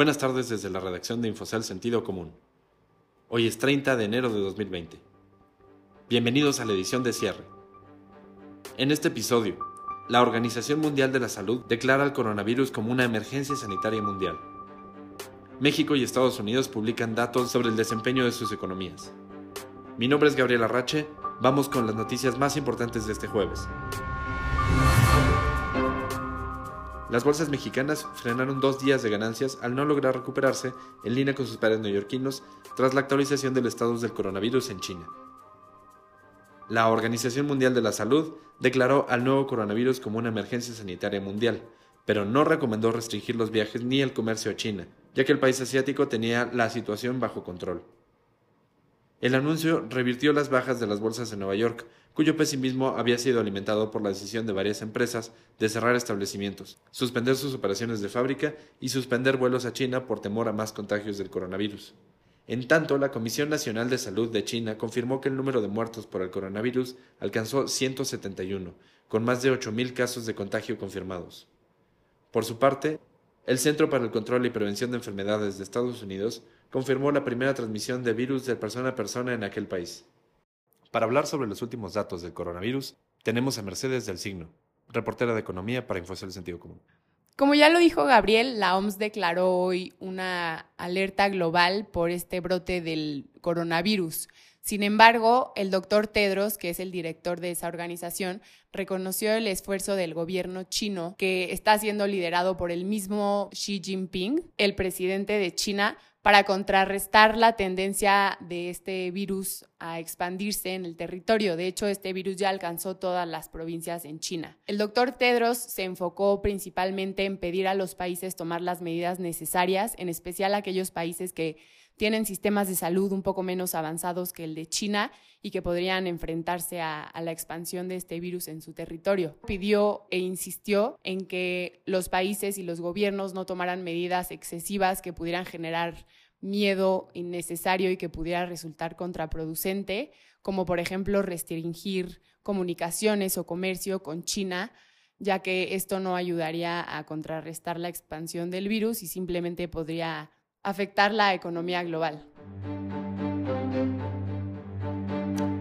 Buenas tardes desde la redacción de Infocel Sentido Común. Hoy es 30 de enero de 2020. Bienvenidos a la edición de cierre. En este episodio, la Organización Mundial de la Salud declara el coronavirus como una emergencia sanitaria mundial. México y Estados Unidos publican datos sobre el desempeño de sus economías. Mi nombre es Gabriel Arrache, vamos con las noticias más importantes de este jueves. Las bolsas mexicanas frenaron dos días de ganancias al no lograr recuperarse en línea con sus pares neoyorquinos tras la actualización del estatus del coronavirus en China. La Organización Mundial de la Salud declaró al nuevo coronavirus como una emergencia sanitaria mundial, pero no recomendó restringir los viajes ni el comercio a China, ya que el país asiático tenía la situación bajo control. El anuncio revirtió las bajas de las bolsas de Nueva York, cuyo pesimismo había sido alimentado por la decisión de varias empresas de cerrar establecimientos, suspender sus operaciones de fábrica y suspender vuelos a China por temor a más contagios del coronavirus. En tanto, la Comisión Nacional de Salud de China confirmó que el número de muertos por el coronavirus alcanzó 171, con más de 8.000 casos de contagio confirmados. Por su parte, el Centro para el Control y Prevención de Enfermedades de Estados Unidos confirmó la primera transmisión de virus de persona a persona en aquel país. Para hablar sobre los últimos datos del coronavirus, tenemos a Mercedes del Signo, reportera de Economía para Infocel Sentido Común. Como ya lo dijo Gabriel, la OMS declaró hoy una alerta global por este brote del coronavirus. Sin embargo, el doctor Tedros, que es el director de esa organización, reconoció el esfuerzo del gobierno chino, que está siendo liderado por el mismo Xi Jinping, el presidente de China, para contrarrestar la tendencia de este virus a expandirse en el territorio. De hecho, este virus ya alcanzó todas las provincias en China. El doctor Tedros se enfocó principalmente en pedir a los países tomar las medidas necesarias, en especial aquellos países que tienen sistemas de salud un poco menos avanzados que el de China y que podrían enfrentarse a, la expansión de este virus en su territorio. Pidió e insistió en que los países y los gobiernos no tomaran medidas excesivas que pudieran generar miedo innecesario y que pudiera resultar contraproducente, como por ejemplo restringir comunicaciones o comercio con China, ya que esto no ayudaría a contrarrestar la expansión del virus y simplemente podría afectar la economía global.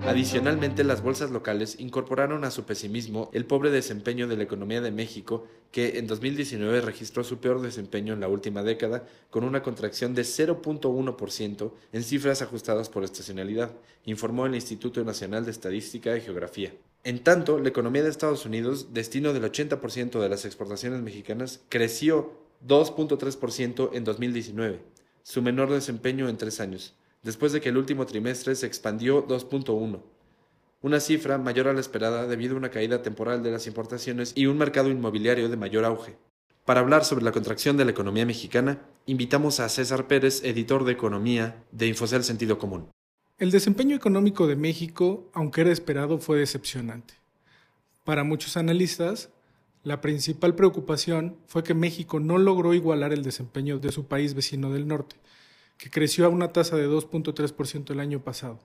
Adicionalmente, las bolsas locales incorporaron a su pesimismo el pobre desempeño de la economía de México, que en 2019 registró su peor desempeño en la última década, con una contracción de 0.1% en cifras ajustadas por estacionalidad, informó el Instituto Nacional de Estadística y Geografía. En tanto, la economía de Estados Unidos, destino del 80% de las exportaciones mexicanas, creció 2.3% en 2019, su menor desempeño en tres años después de que el último trimestre se expandió 2.1, una cifra mayor a la esperada debido a una caída temporal de las importaciones y un mercado inmobiliario de mayor auge. Para hablar sobre la contracción de la economía mexicana, invitamos a César Pérez, editor de Economía de Infocel Sentido Común. El desempeño económico de México, aunque era esperado, fue decepcionante. Para muchos analistas, la principal preocupación fue que México no logró igualar el desempeño de su país vecino del norte, que creció a una tasa de 2.3% el año pasado.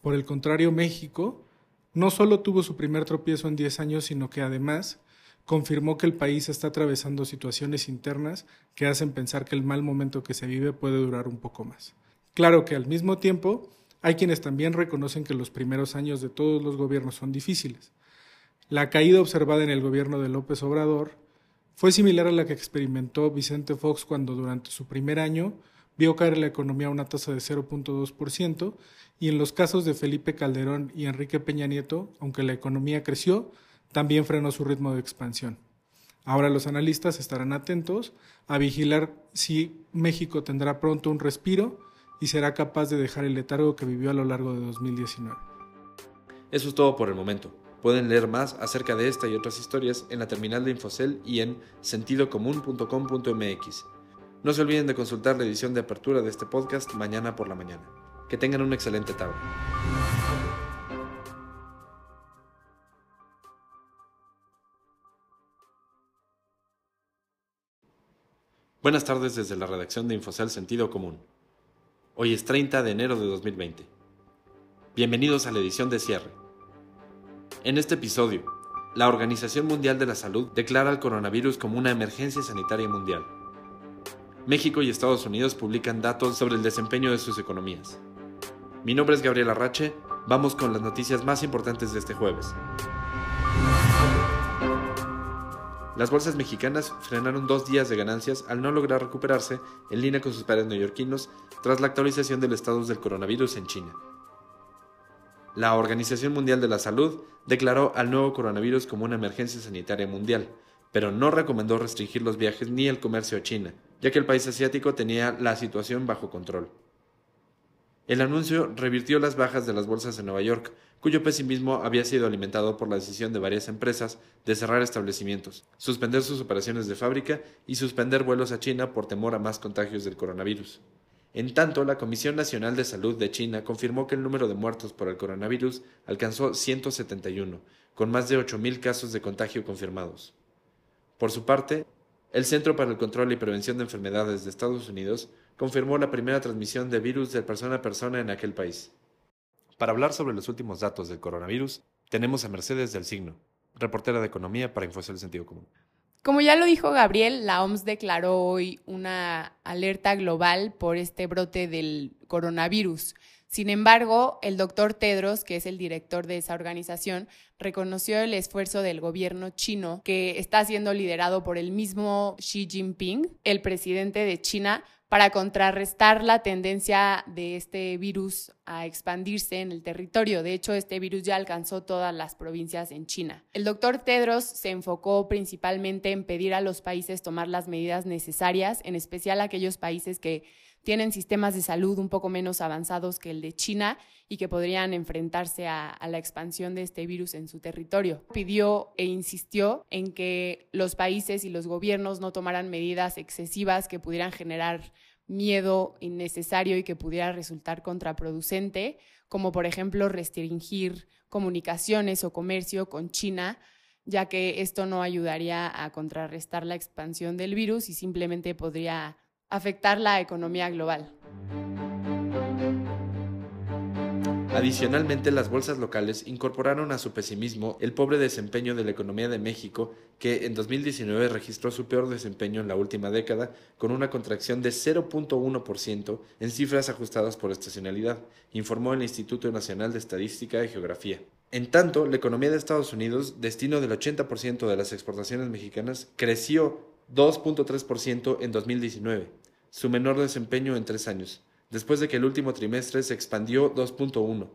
Por el contrario, México no solo tuvo su primer tropiezo en 10 años, sino que además confirmó que el país está atravesando situaciones internas que hacen pensar que el mal momento que se vive puede durar un poco más. Claro que al mismo tiempo hay quienes también reconocen que los primeros años de todos los gobiernos son difíciles. La caída observada en el gobierno de López Obrador fue similar a la que experimentó Vicente Fox cuando durante su primer año vio caer la economía a una tasa de 0.2% y en los casos de Felipe Calderón y Enrique Peña Nieto, aunque la economía creció, también frenó su ritmo de expansión. Ahora los analistas estarán atentos a vigilar si México tendrá pronto un respiro y será capaz de dejar el letargo que vivió a lo largo de 2019. Eso es todo por el momento. Pueden leer más acerca de esta y otras historias en la terminal de Infocel y en sentidocomún.com.mx. No se olviden de consultar la edición de apertura de este podcast mañana por la mañana. Que tengan una excelente tarde. Buenas tardes desde la redacción de Infocel Sentido Común. Hoy es 30 de enero de 2020. Bienvenidos a la edición de cierre. En este episodio, la Organización Mundial de la Salud declara el coronavirus como una emergencia sanitaria mundial. México y Estados Unidos publican datos sobre el desempeño de sus economías. Mi nombre es Gabriel Arrache, vamos con las noticias más importantes de este jueves. Las bolsas mexicanas frenaron dos días de ganancias al no lograr recuperarse en línea con sus pares neoyorquinos tras la actualización del estatus del coronavirus en China. La Organización Mundial de la Salud declaró al nuevo coronavirus como una emergencia sanitaria mundial, pero no recomendó restringir los viajes ni el comercio a China, ya que el país asiático tenía la situación bajo control. El anuncio revirtió las bajas de las bolsas de Nueva York, cuyo pesimismo había sido alimentado por la decisión de varias empresas de cerrar establecimientos, suspender sus operaciones de fábrica y suspender vuelos a China por temor a más contagios del coronavirus. En tanto, la Comisión Nacional de Salud de China confirmó que el número de muertos por el coronavirus alcanzó 171, con más de 8.000 casos de contagio confirmados. Por su parte, el Centro para el Control y Prevención de Enfermedades de Estados Unidos confirmó la primera transmisión de virus de persona a persona en aquel país. Para hablar sobre los últimos datos del coronavirus, tenemos a Mercedes del Signo, reportera de Economía para Infocel Sentido Común. Como ya lo dijo Gabriel, la OMS declaró hoy una alerta global por este brote del coronavirus. Sin embargo, el doctor Tedros, que es el director de esa organización, reconoció el esfuerzo del gobierno chino, que está siendo liderado por el mismo Xi Jinping, el presidente de China, para contrarrestar la tendencia de este virus a expandirse en el territorio. De hecho, este virus ya alcanzó todas las provincias en China. El doctor Tedros se enfocó principalmente en pedir a los países tomar las medidas necesarias, en especial aquellos países que tienen sistemas de salud un poco menos avanzados que el de China y que podrían enfrentarse a, la expansión de este virus en su territorio. Pidió e insistió en que los países y los gobiernos no tomaran medidas excesivas que pudieran generar miedo innecesario y que pudiera resultar contraproducente, como por ejemplo restringir comunicaciones o comercio con China, ya que esto no ayudaría a contrarrestar la expansión del virus y simplemente podría afectar la economía global. Adicionalmente, las bolsas locales incorporaron a su pesimismo el pobre desempeño de la economía de México, que en 2019 registró su peor desempeño en la última década, con una contracción de 0.1% en cifras ajustadas por estacionalidad, informó el Instituto Nacional de Estadística y Geografía. En tanto, la economía de Estados Unidos, destino del 80% de las exportaciones mexicanas, creció 2.3% en 2019, su menor desempeño en tres años después de que el último trimestre se expandió 2.1,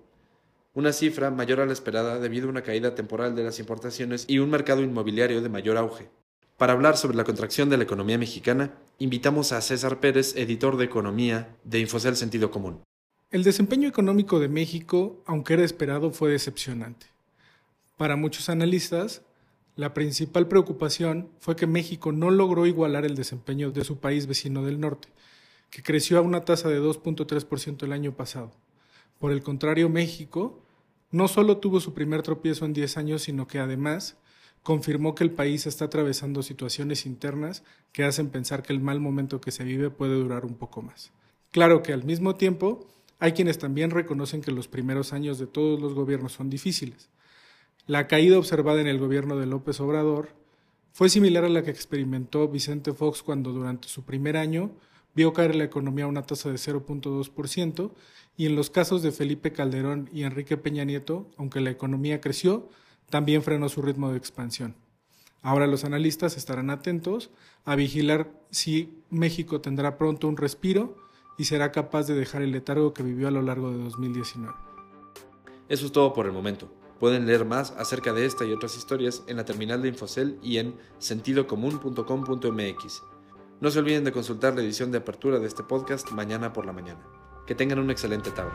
una cifra mayor a la esperada debido a una caída temporal de las importaciones y un mercado inmobiliario de mayor auge. Para hablar sobre la contracción de la economía mexicana, invitamos a César Pérez, editor de Economía de Infocel Sentido Común. El desempeño económico de México, aunque era esperado, fue decepcionante. Para muchos analistas, la principal preocupación fue que México no logró igualar el desempeño de su país vecino del norte, que creció a una tasa de 2.3% el año pasado. Por el contrario, México no solo tuvo su primer tropiezo en 10 años, sino que además confirmó que el país está atravesando situaciones internas que hacen pensar que el mal momento que se vive puede durar un poco más. Claro que al mismo tiempo hay quienes también reconocen que los primeros años de todos los gobiernos son difíciles. La caída observada en el gobierno de López Obrador fue similar a la que experimentó Vicente Fox cuando durante su primer año vio caer la economía a una tasa de 0.2% y en los casos de Felipe Calderón y Enrique Peña Nieto, aunque la economía creció, también frenó su ritmo de expansión. Ahora los analistas estarán atentos a vigilar si México tendrá pronto un respiro y será capaz de dejar el letargo que vivió a lo largo de 2019. Eso es todo por el momento. Pueden leer más acerca de esta y otras historias en la terminal de Infocel y en sentidocomún.com.mx. No se olviden de consultar la edición de apertura de este podcast mañana por la mañana. Que tengan una excelente tarde.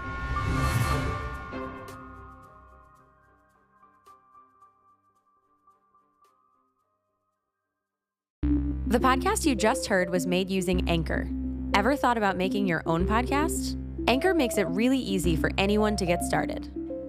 The podcast you just heard was made using Anchor. Ever thought about making your own podcast? Anchor makes it really easy for anyone to get started.